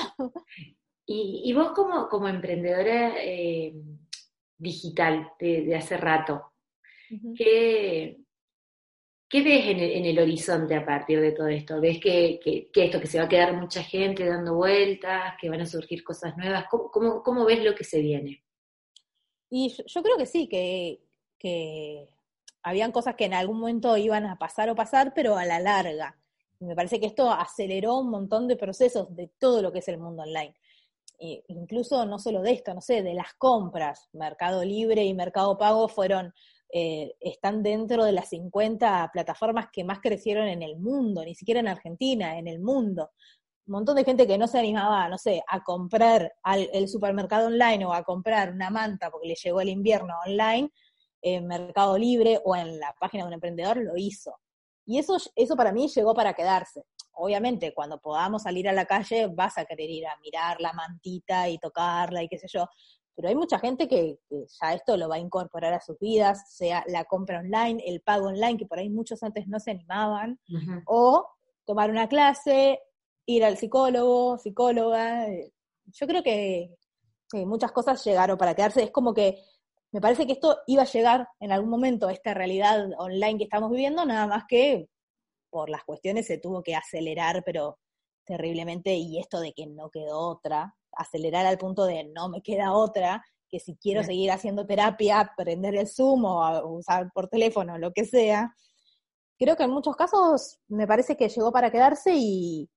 Y, vos como, como emprendedora eh, digital de, hace rato, ¿qué, ¿Qué ves en el, horizonte a partir de todo esto? ¿Ves que, esto, que se va a quedar mucha gente dando vueltas, que van a surgir cosas nuevas? ¿Cómo, ves lo que se viene? Y yo, creo que sí, que, que habían cosas que en algún momento iban a pasar o pasar, pero a la larga. Y me parece que esto aceleró un montón de procesos de todo lo que es el mundo online. Incluso no solo de esto, no sé, de las compras. Mercado Libre y Mercado Pago fueron eh, están dentro de las 50 plataformas que más crecieron en el mundo, ni siquiera en Argentina, en el mundo. Un montón de gente que no se animaba, no sé, a comprar al, el supermercado online o a comprar una manta porque le llegó el invierno online, en Mercado Libre o en la página de un emprendedor, lo hizo. Y eso, eso para mí llegó para quedarse. Obviamente, cuando podamos salir a la calle, vas a querer ir a mirar la mantita y tocarla y qué sé yo, pero hay mucha gente que, ya esto lo va a incorporar a sus vidas, sea la compra online, el pago online, que por ahí muchos antes no se animaban, o tomar una clase, ir al psicólogo, psicóloga. Eh, yo creo que, muchas cosas llegaron para quedarse. Es como que me parece que esto iba a llegar en algún momento, esta realidad online que estamos viviendo, nada más que por las cuestiones se tuvo que acelerar, pero terriblemente, y esto de que no quedó otra, acelerar al punto de no me queda otra, que si quiero seguir haciendo terapia, prender el Zoom o usar por teléfono, lo que sea. Creo que en muchos casos me parece que llegó para quedarse y,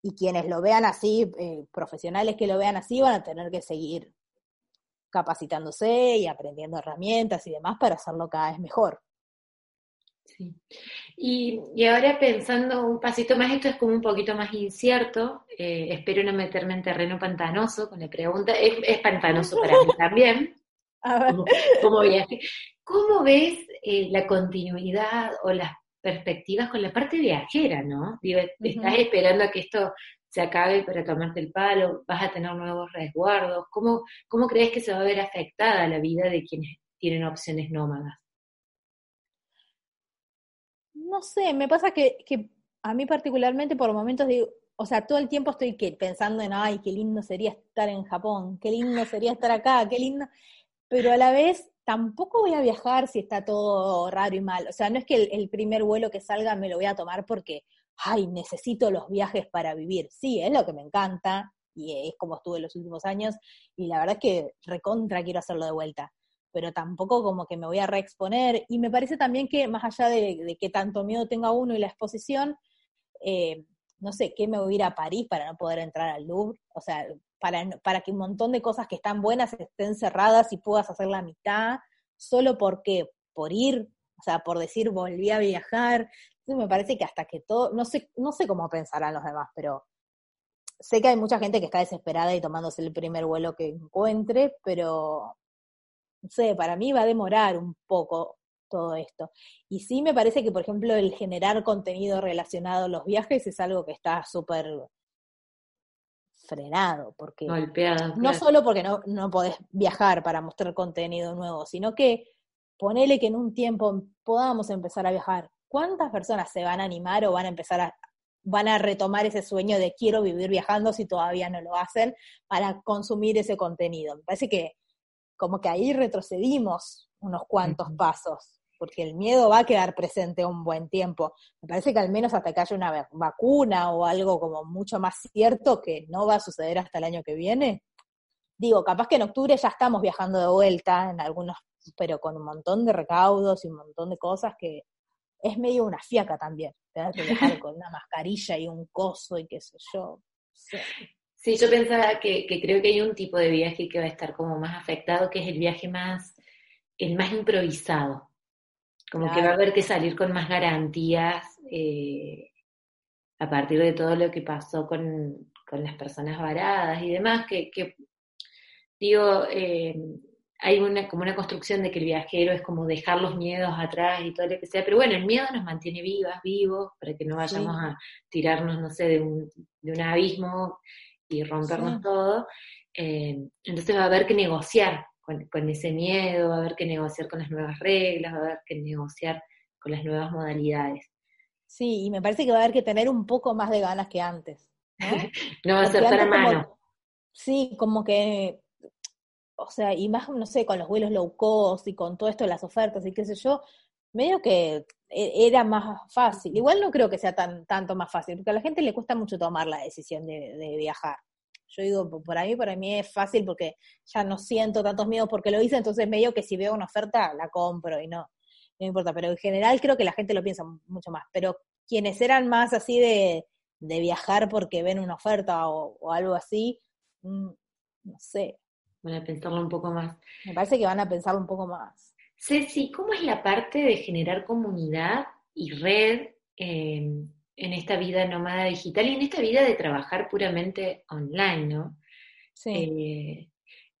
y quienes lo vean así, eh, profesionales que lo vean así, van a tener que seguir capacitándose y aprendiendo herramientas y demás para hacerlo cada vez mejor. Sí. Y, ahora pensando un pasito más, esto es como un poquito más incierto, eh, espero no meterme en terreno pantanoso con la pregunta, es, pantanoso para mí también, como, viaje. ¿Cómo ves eh, la continuidad o las perspectivas con la parte viajera, ¿no? Digo, estás esperando a que esto se acabe para tomarte el palo, vas a tener nuevos resguardos. ¿Cómo, cómo crees que se va a ver afectada la vida de quienes tienen opciones nómadas? No sé, me pasa que, que a mí particularmente por momentos digo, o sea, todo el tiempo estoy pensando en, ay, qué lindo sería estar en Japón, qué lindo sería estar acá, qué lindo, pero a la vez tampoco voy a viajar si está todo raro y mal. O sea, no es que el, primer vuelo que salga me lo voy a tomar porque, ay, necesito los viajes para vivir. Sí, es lo que me encanta y es como estuve los últimos años y la verdad es que recontra quiero hacerlo de vuelta. Pero tampoco como que me voy a reexponer. Y me parece también que más allá de, que tanto miedo tenga uno y la exposición, eh, no sé, ¿qué me voy a ir a París para no poder entrar al Louvre? O sea, para, para que un montón de cosas que están buenas estén cerradas y puedas hacer la mitad, solo porque, por ir, o sea, por decir volví a viajar. Entonces me parece que hasta que todo, no sé, no sé cómo pensarán los demás, pero sé que hay mucha gente que está desesperada y tomándose el primer vuelo que encuentre, pero no sé, para mí va a demorar un poco todo esto. Y sí me parece que, por ejemplo, el generar contenido relacionado a los viajes es algo que está súper frenado, porque no solo porque no, no podés viajar para mostrar contenido nuevo, sino que ponele que en un tiempo podamos empezar a viajar. ¿Cuántas personas se van a animar o van a empezar a, van a retomar ese sueño de quiero vivir viajando si todavía no lo hacen para consumir ese contenido? Me parece que como que ahí retrocedimos unos cuantos pasos porque el miedo va a quedar presente un buen tiempo. Me parece que al menos hasta que haya una vacuna o algo como mucho más cierto que no va a suceder hasta el año que viene. Digo, capaz que en octubre ya estamos viajando de vuelta en algunos, pero con un montón de recaudos y un montón de cosas que es medio una fiaca también, tener que viajar con una mascarilla y un coso y qué sé yo. Sí. Yo pensaba que, que, creo que hay un tipo de viaje que va a estar como más afectado, que es el viaje más, el más improvisado. Como que va a haber que salir con más garantías eh, a partir de todo lo que pasó con, las personas varadas y demás, que, digo, eh, hay una, como una construcción de que el viajero es como dejar los miedos atrás y todo lo que sea, pero bueno, el miedo nos mantiene vivas, vivos, para que no vayamos a tirarnos, no sé, de un, de un abismo y rompernos todo. Eh, entonces va a haber que negociar con, ese miedo, va a haber que negociar con las nuevas reglas, va a haber que negociar con las nuevas modalidades. Sí, y me parece que va a haber que tener un poco más de ganas que antes. No, va a ser para mano. sí, como que, o sea, y más, no sé, con los vuelos low cost y con todo esto de las ofertas y qué sé yo, medio que e, era más fácil. Igual no creo que sea tan tanto más fácil, porque a la gente le cuesta mucho tomar la decisión de viajar. Yo digo, por ahí, para mí es fácil porque ya no siento tantos miedos porque lo hice, entonces medio que si veo una oferta la compro y no, no importa. Pero en general creo que la gente lo piensa mucho más. Pero quienes eran más así de, de viajar porque ven una oferta o, algo así, mm, no sé. Van a pensarlo un poco más. Me parece que van a pensarlo un poco más. Ceci, ¿cómo es la parte de generar comunidad y red eh, en esta vida nómada digital y en esta vida de trabajar puramente online, ¿no? Sí. Eh,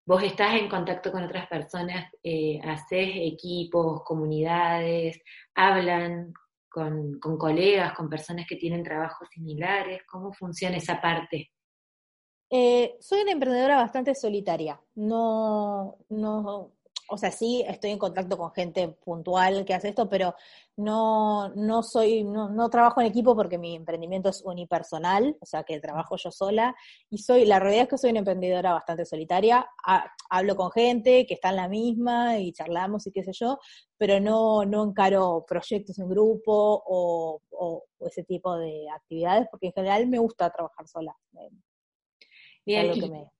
vos estás en contacto con otras personas, eh, haces equipos, comunidades, hablan con, con, colegas, con personas que tienen trabajos similares, ¿cómo funciona esa parte? Eh, soy una emprendedora bastante solitaria, no, no, o sea, sí estoy en contacto con gente puntual que hace esto, pero no, no soy, no, no, trabajo en equipo porque mi emprendimiento es unipersonal, o sea que trabajo yo sola, y soy, la realidad es que soy una emprendedora bastante solitaria, hablo con gente que está en la misma y charlamos y qué sé yo, pero no, no encaro proyectos en grupo o, o, ese tipo de actividades, porque en general me gusta trabajar sola. Bien, que me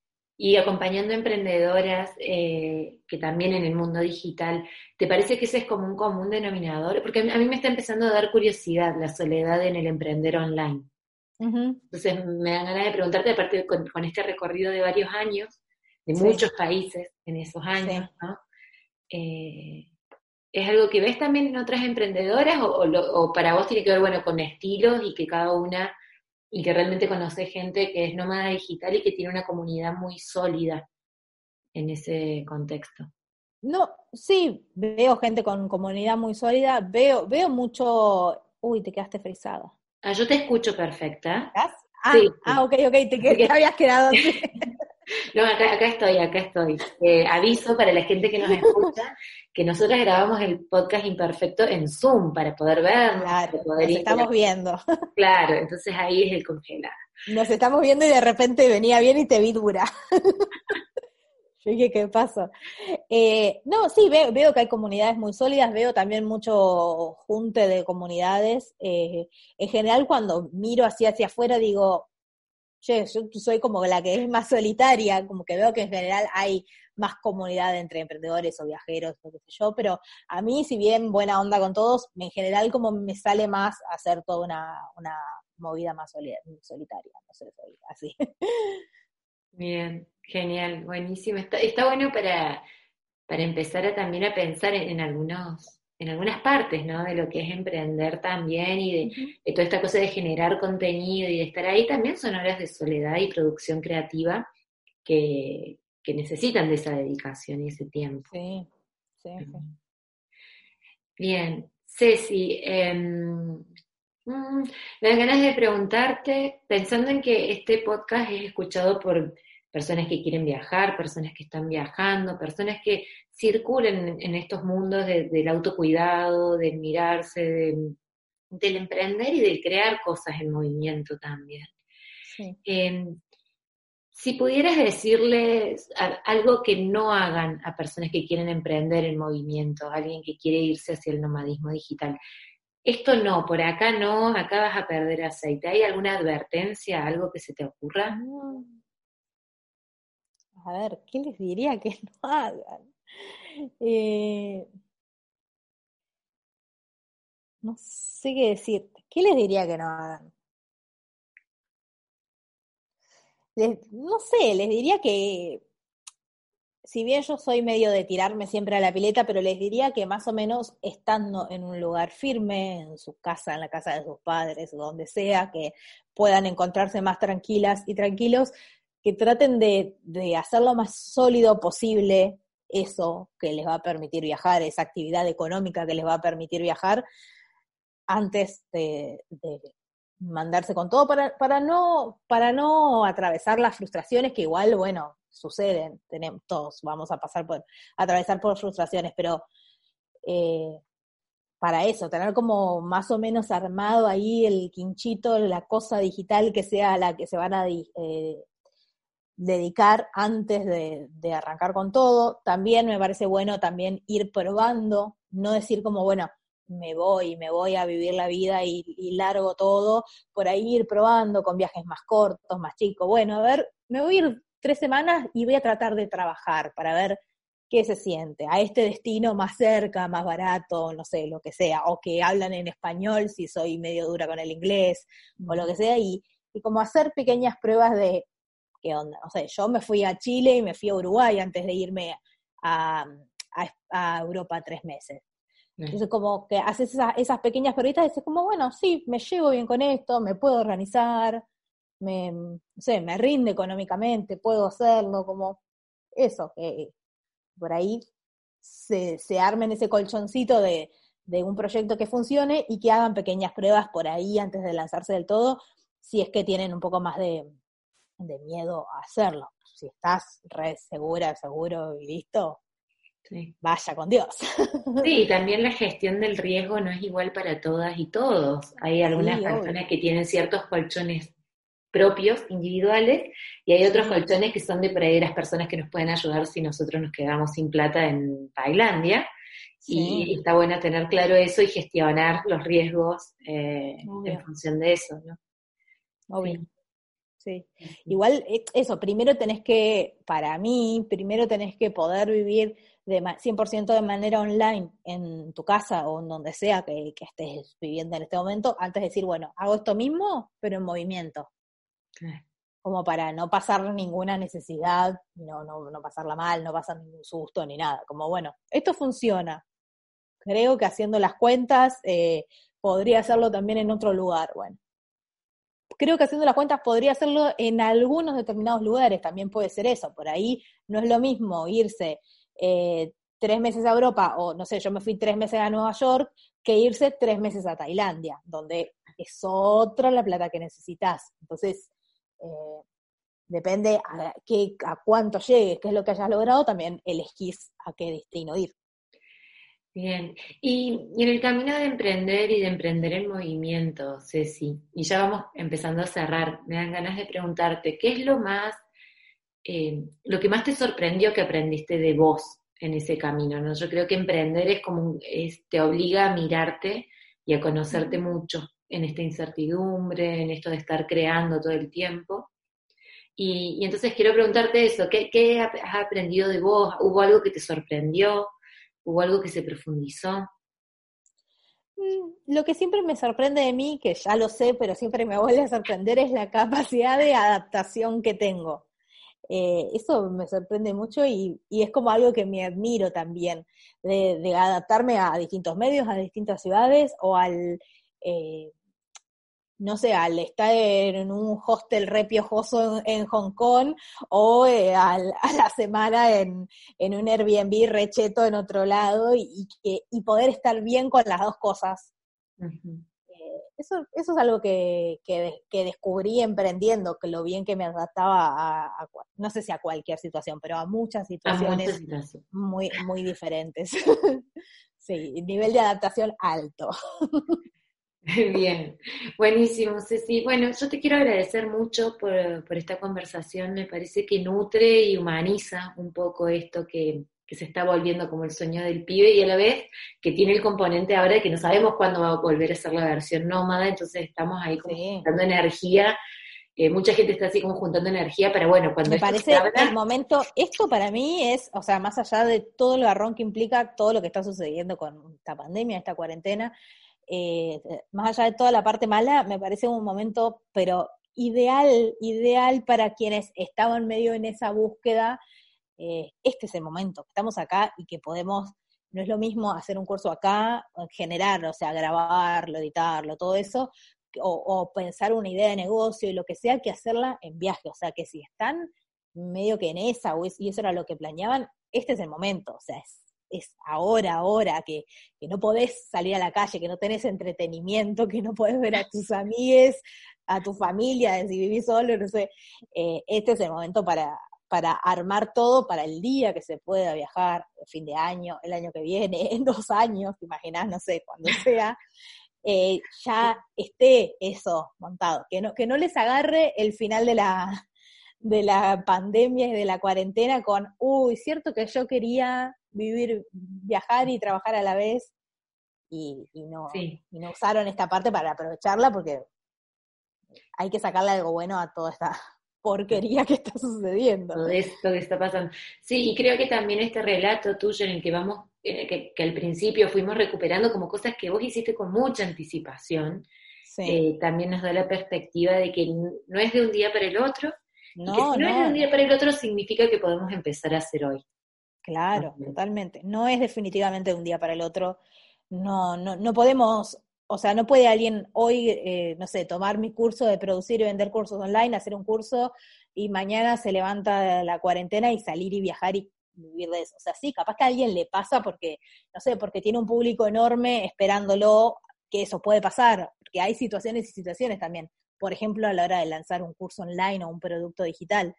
y acompañando emprendedoras eh, que también en el mundo digital, ¿te parece que ese es como un común denominador? Porque a mí me está empezando a dar curiosidad la soledad en el emprender online. Entonces me dan ganas de preguntarte, aparte con, con este recorrido de varios años, de muchos países en esos años, ¿no? Eh, ¿Es algo que ves también en otras emprendedoras o, o, para vos tiene que ver, bueno, con estilos y que cada una y que realmente conoce gente que es nómada digital y que tiene una comunidad muy sólida en ese contexto. No, sí, veo gente con comunidad muy sólida, veo, veo mucho Uy, te quedaste frisada. Ah, yo te escucho perfecta. Ah, ah, ok, ok, te, habías quedado No, acá, estoy, acá estoy. Eh, aviso para la gente que nos escucha que nosotros grabamos el podcast imperfecto en Zoom para poder verlo. Claro, nos estamos viendo. Claro, entonces ahí es el congelado. Nos estamos viendo y de repente venía bien y te vi dura. Yo dije, ¿qué pasó? Eh, no, sí, veo, veo, que hay comunidades muy sólidas, veo también mucho junte de comunidades. Eh, en general, cuando miro hacia, hacia afuera, digo, che, yo soy como la que es más solitaria, como que veo que en general hay más comunidad entre emprendedores o viajeros, o qué sé yo, pero a mí, si bien buena onda con todos, en general como me sale más hacer toda una, una movida más solitaria, no sé, así. Bien, genial, buenísimo. Está, está bueno para, para empezar a, también a pensar en, algunos en algunas partes, ¿no? De lo que es emprender también y de, toda esta cosa de generar contenido y de estar ahí también son horas de soledad y producción creativa que, que necesitan de esa dedicación y ese tiempo. Sí, sí, sí. Bien, Ceci, eh, me dan ganas de preguntarte, pensando en que este podcast es escuchado por personas que quieren viajar, personas que están viajando, personas que circulen en estos mundos del autocuidado, del mirarse, del emprender y del crear cosas en movimiento también. Em, si pudieras decirles algo que no hagan a personas que quieren emprender en movimiento, alguien que quiere irse hacia el nomadismo digital, esto no, por acá no, acá vas a perder aceite. ¿Hay alguna advertencia, algo que se te ocurra? A ver, ¿qué les diría que no hagan? Eh, no sé qué decirte. ¿Qué les diría que no hagan? no sé, les diría que si bien yo soy medio de tirarme siempre a la pileta, pero les diría que más o menos estando en un lugar firme, en su casa, en la casa de sus padres, o donde sea, que puedan encontrarse más tranquilas y tranquilos, que traten de, de hacer lo más sólido posible eso que les va a permitir viajar, esa actividad económica que les va a permitir viajar, antes de, mandarse con todo para, para, no, para no atravesar las frustraciones que igual, bueno, suceden, tenemos, todos vamos a pasar por, atravesar por frustraciones, pero eh, para eso, tener como más o menos armado ahí el quinchito, la cosa digital que sea la que se van a eh, dedicar antes de, de, arrancar con todo. También me parece bueno también ir probando, no decir como, bueno, me voy, me voy a vivir la vida y, y largo todo, por ahí ir probando con viajes más cortos, más chicos. Bueno, a ver, me voy a ir tres semanas y voy a tratar de trabajar para ver qué se siente, a este destino más cerca, más barato, no sé, lo que sea, o que hablan en español si soy medio dura con el inglés, o lo que sea, y, y como hacer pequeñas pruebas de qué onda, no sé, yo me fui a Chile y me fui a Uruguay antes de irme a, a, Europa tres meses. Entonces, como que haces esas, esas pequeñas pruebas y dices como, bueno, sí, me llevo bien con esto, me puedo organizar, me, no sé, me rinde económicamente, puedo hacerlo, como eso, que por ahí se, se armen ese colchoncito de, de un proyecto que funcione y que hagan pequeñas pruebas por ahí antes de lanzarse del todo, si es que tienen un poco más de, de miedo a hacerlo. Si estás re segura, seguro y listo, vaya con Dios. Sí, también la gestión del riesgo no es igual para todas y todos. Hay algunas personas que tienen ciertos colchones propios, individuales, y hay otros colchones que son de por ahí las personas que nos pueden ayudar si nosotros nos quedamos sin plata en Tailandia. Y está bueno tener claro eso y gestionar los riesgos eh, en función de eso, ¿no? Obvio. Sí. Igual, eh, eso, primero tenés que, para mí, primero tenés que poder vivir de 100% de manera online en tu casa o en donde sea que, que, estés viviendo en este momento, antes de decir, bueno, hago esto mismo, pero en movimiento como para no pasar ninguna necesidad, no, no, no pasarla mal, no pasar ningún susto ni nada. Como bueno, esto funciona. Creo que haciendo las cuentas eh, podría hacerlo también en otro lugar. Bueno, creo que haciendo las cuentas podría hacerlo en algunos determinados lugares, también puede ser eso. Por ahí no es lo mismo irse eh, tres meses a Europa, o no sé, yo me fui tres meses a Nueva York, que irse tres meses a Tailandia, donde es otra la plata que necesitas. Entonces, eh, depende a, qué, a cuánto llegues, qué es lo que hayas logrado, también elegís a qué destino ir. Bien, y, en el camino de emprender y de emprender en movimiento, Ceci, y ya vamos empezando a cerrar, me dan ganas de preguntarte, ¿qué es lo más, eh, lo que más te sorprendió que aprendiste de vos en ese camino? ¿no? Yo creo que emprender es como, te obliga a mirarte y a conocerte mucho en esta incertidumbre, en esto de estar creando todo el tiempo. Y, entonces quiero preguntarte eso, ¿qué, ¿qué has aprendido de vos? ¿Hubo algo que te sorprendió? ¿Hubo algo que se profundizó? Mm, lo que siempre me sorprende de mí, que ya lo sé, pero siempre me vuelve a sorprender, es la capacidad de adaptación que tengo. Eh, eso me sorprende mucho y, es como algo que me admiro también, de, adaptarme a distintos medios, a distintas ciudades o al, eh, no sé, al estar en un hostel re piojoso en, Hong Kong o eh, a la semana en, un Airbnb recheto en otro lado y, y, poder estar bien con las dos cosas. Eh, eso, eso es algo que, descubrí emprendiendo, que lo bien que me adaptaba a, no sé si a cualquier situación, pero a muchas situaciones muy, muy diferentes. sí, nivel de adaptación alto. Bien, buenísimo, Ceci. Bueno, yo te quiero agradecer mucho por, esta conversación. Me parece que nutre y humaniza un poco esto que, se está volviendo como el sueño del pibe y a la vez que tiene el componente ahora de que no sabemos cuándo va a volver a ser la versión nómada, entonces estamos ahí como juntando energía. Eh, mucha gente está así como juntando energía, pero bueno, cuando... Me parece el momento, esto para mí es, o sea, más allá de todo el garrón que implica todo lo que está sucediendo con esta pandemia, esta cuarentena, eh, más allá de toda la parte mala, me parece un momento, pero ideal, ideal para quienes estaban medio en esa búsqueda. Eh, este es el momento, estamos acá y que podemos, no es lo mismo hacer un curso acá, generar, o sea, grabarlo, editarlo, todo eso, o, pensar una idea de negocio y lo que sea, que hacerla en viaje. O sea, que si están medio que en esa, y eso era lo que planeaban, este es el momento, o sea, es es ahora, ahora, que, no podés salir a la calle, que no tenés entretenimiento, que no podés ver a tus amigues, a tu familia, si vivís solo, no sé, eh, este es el momento para, para armar todo para el día que se pueda viajar, el fin de año, el año que viene, en dos años, te imaginás, no sé, cuando sea, eh, ya esté eso montado, que no, que no les agarre el final de la, de la pandemia y de la cuarentena con, uy, cierto que yo quería vivir, viajar y trabajar a la vez y, no, y no usaron esta parte para aprovecharla porque hay que sacarle algo bueno a toda esta porquería que está sucediendo. Todo esto que está pasando. Sí, y creo que también este relato tuyo en el que vamos, que, al principio fuimos recuperando como cosas que vos hiciste con mucha anticipación, eh, también nos da la perspectiva de que no es de un día para el otro, no, que si no, es de un día para el otro significa que podemos empezar a hacer hoy. Claro, totalmente. No es definitivamente de un día para el otro. No, no, no podemos, o sea, no puede alguien hoy, eh, no sé, tomar mi curso de producir y vender cursos online, hacer un curso y mañana se levanta la cuarentena y salir y viajar y vivir de eso. O sea, sí, capaz que a alguien le pasa porque, no sé, porque tiene un público enorme esperándolo, que eso puede pasar, porque hay situaciones y situaciones también. Por ejemplo, a la hora de lanzar un curso online o un producto digital.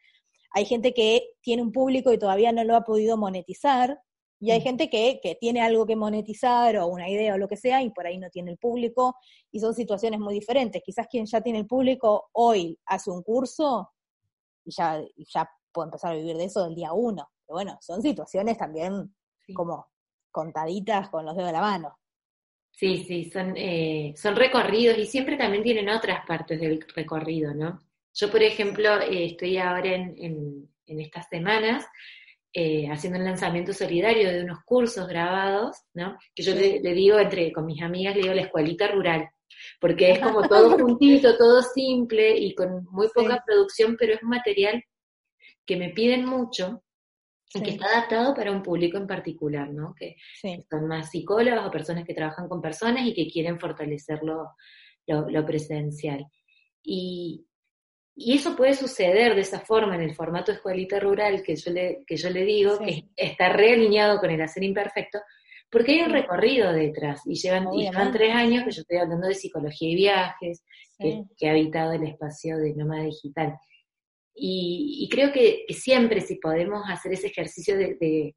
Hay gente que tiene un público y todavía no lo ha podido monetizar, y hay mm. gente que, que, tiene algo que monetizar o una idea o lo que sea y por ahí no tiene el público y son situaciones muy diferentes. Quizás quien ya tiene el público hoy hace un curso y ya, ya puede empezar a vivir de eso del día uno. Pero bueno, son situaciones también como contaditas con los dedos de la mano. Sí, sí, son, eh, son recorridos y siempre también tienen otras partes del recorrido, ¿no? Yo, por ejemplo, eh, estoy ahora en, estas semanas eh, haciendo un lanzamiento solidario de unos cursos grabados, ¿no? Que yo le, digo entre con mis amigas, le digo la escuelita rural, porque es como todo juntito, todo simple y con muy poca producción, pero es un material que me piden mucho y que está adaptado para un público en particular, ¿no? Que, son más psicólogos o personas que trabajan con personas y que quieren fortalecer lo, lo presencial. Y, y eso puede suceder de esa forma en el formato escuelita rural que yo le, que yo le digo, que está realineado con el hacer imperfecto, porque hay un recorrido detrás y llevan, y llevan tres años que yo estoy hablando de psicología y viajes, que, que, ha habitado el espacio de nómada digital. Y, creo que, siempre si podemos hacer ese ejercicio de,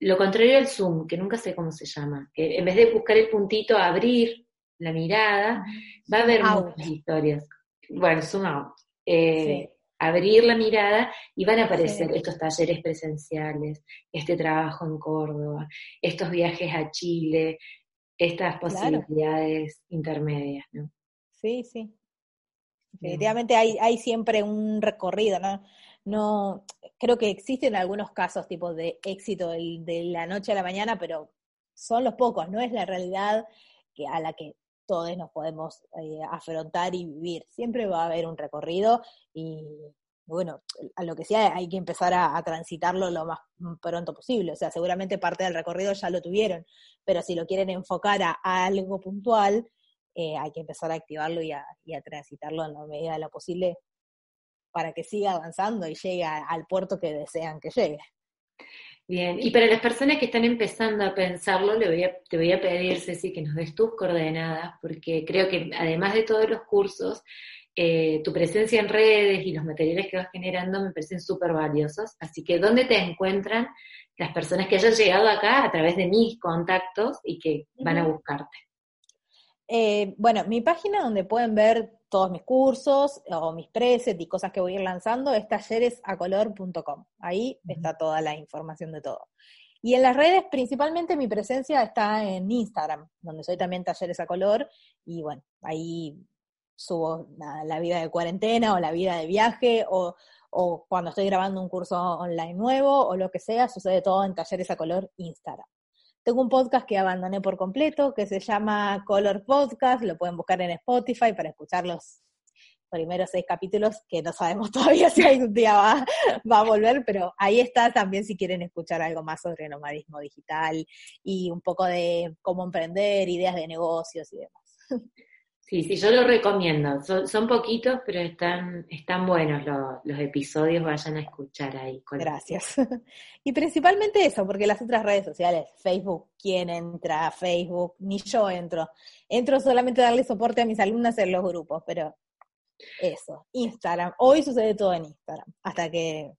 lo contrario al Zoom, que nunca sé cómo se llama, que en vez de buscar el puntito, abrir la mirada, va a haber muchas historias. Bueno, Zoom out. Eh, abrir la mirada y van a aparecer estos talleres presenciales, este trabajo en Córdoba, estos viajes a Chile, estas posibilidades intermedias, ¿no? Sí, sí. Definitivamente hay, hay siempre un recorrido, ¿no? No, creo que existen algunos casos tipo de éxito de la noche a la mañana, pero son los pocos, no es la realidad que, a la que todos nos podemos eh, afrontar y vivir. Siempre va a haber un recorrido y bueno, a lo que sea hay que empezar a, transitarlo lo más pronto posible. O sea, seguramente parte del recorrido ya lo tuvieron, pero si lo quieren enfocar a, algo puntual, eh, hay que empezar a activarlo y a, transitarlo en la medida de lo posible para que siga avanzando y llegue al puerto que desean que llegue. Bien, y para las personas que están empezando a pensarlo, le voy a, te voy a pedir, Ceci, que nos des tus coordenadas, porque creo que además de todos los cursos, eh, tu presencia en redes y los materiales que vas generando me parecen súper valiosos. Así que, ¿dónde te encuentran las personas que hayan llegado acá a través de mis contactos y que van a buscarte? Eh, bueno, mi página donde pueden ver todos mis cursos o mis presets y cosas que voy a ir lanzando es talleresacolor.com. Ahí está toda la información de todo. Y en las redes, principalmente mi presencia está en Instagram, donde soy también Talleres a Color. Y bueno, ahí subo la, vida de cuarentena o la vida de viaje o, o, cuando estoy grabando un curso online nuevo o lo que sea, sucede todo en Talleres a Color Instagram. Tengo un podcast que abandoné por completo, que se llama Color Podcast, lo pueden buscar en Spotify para escuchar los primeros seis capítulos, que no sabemos todavía si algún día va, a volver, pero ahí está también si quieren escuchar algo más sobre nomadismo digital y un poco de cómo emprender, ideas de negocios y demás. Sí, sí, yo lo recomiendo. Son, poquitos, pero están, están buenos los, episodios, vayan a escuchar ahí. Gracias. Y principalmente eso, porque las otras redes sociales, Facebook, ¿quién entra a Facebook? Ni yo entro. Entro solamente a darle soporte a mis alumnas en los grupos, pero eso, Instagram. Hoy sucede todo en Instagram, hasta que...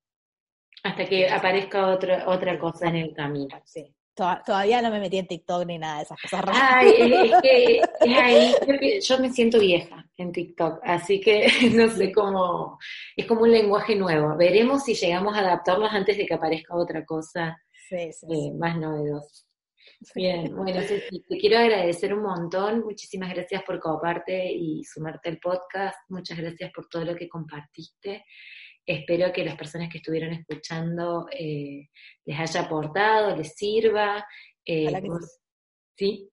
Hasta que aparezca otra, otra cosa en el camino. Sí. Todavía no me metí en TikTok ni nada de esas cosas raras. Ay, es, que es ahí, yo me siento vieja en TikTok, así que no sé cómo, es como un lenguaje nuevo. Veremos si llegamos a adaptarlos antes de que aparezca otra cosa eh, más novedosa. Bien, bueno, te quiero agradecer un montón, muchísimas gracias por coparte y sumarte al podcast, muchas gracias por todo lo que compartiste. Espero que las personas que estuvieron escuchando eh, les haya aportado, les sirva. Eh, ojalá que sí.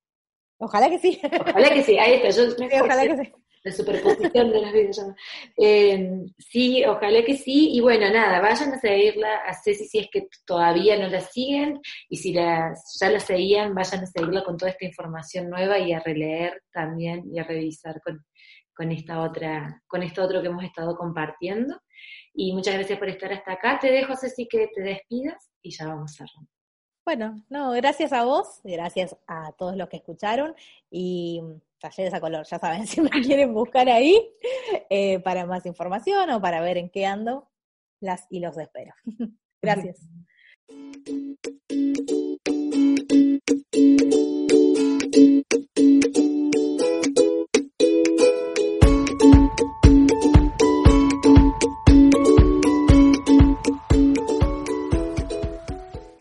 Ojalá que sí. Ojalá que sí, ahí está. Yo ojalá que sí. La superposición de las videollamadas. Eh, sí, ojalá que sí. Y bueno, nada, vayan a seguirla a Ceci si es que todavía no la siguen. Y si ya la seguían, vayan a seguirla con toda esta información nueva y a releer también y a revisar con, con esta otra, con esto otro que hemos estado compartiendo. Y muchas gracias por estar hasta acá. Te dejo, Ceci, que te despidas y ya vamos cerrando. Bueno, no, gracias a vos, gracias a todos los que escucharon y mm, talleres a color, ya saben, si quieren buscar ahí eh, para más información o para ver en qué ando, las y los espero. gracias.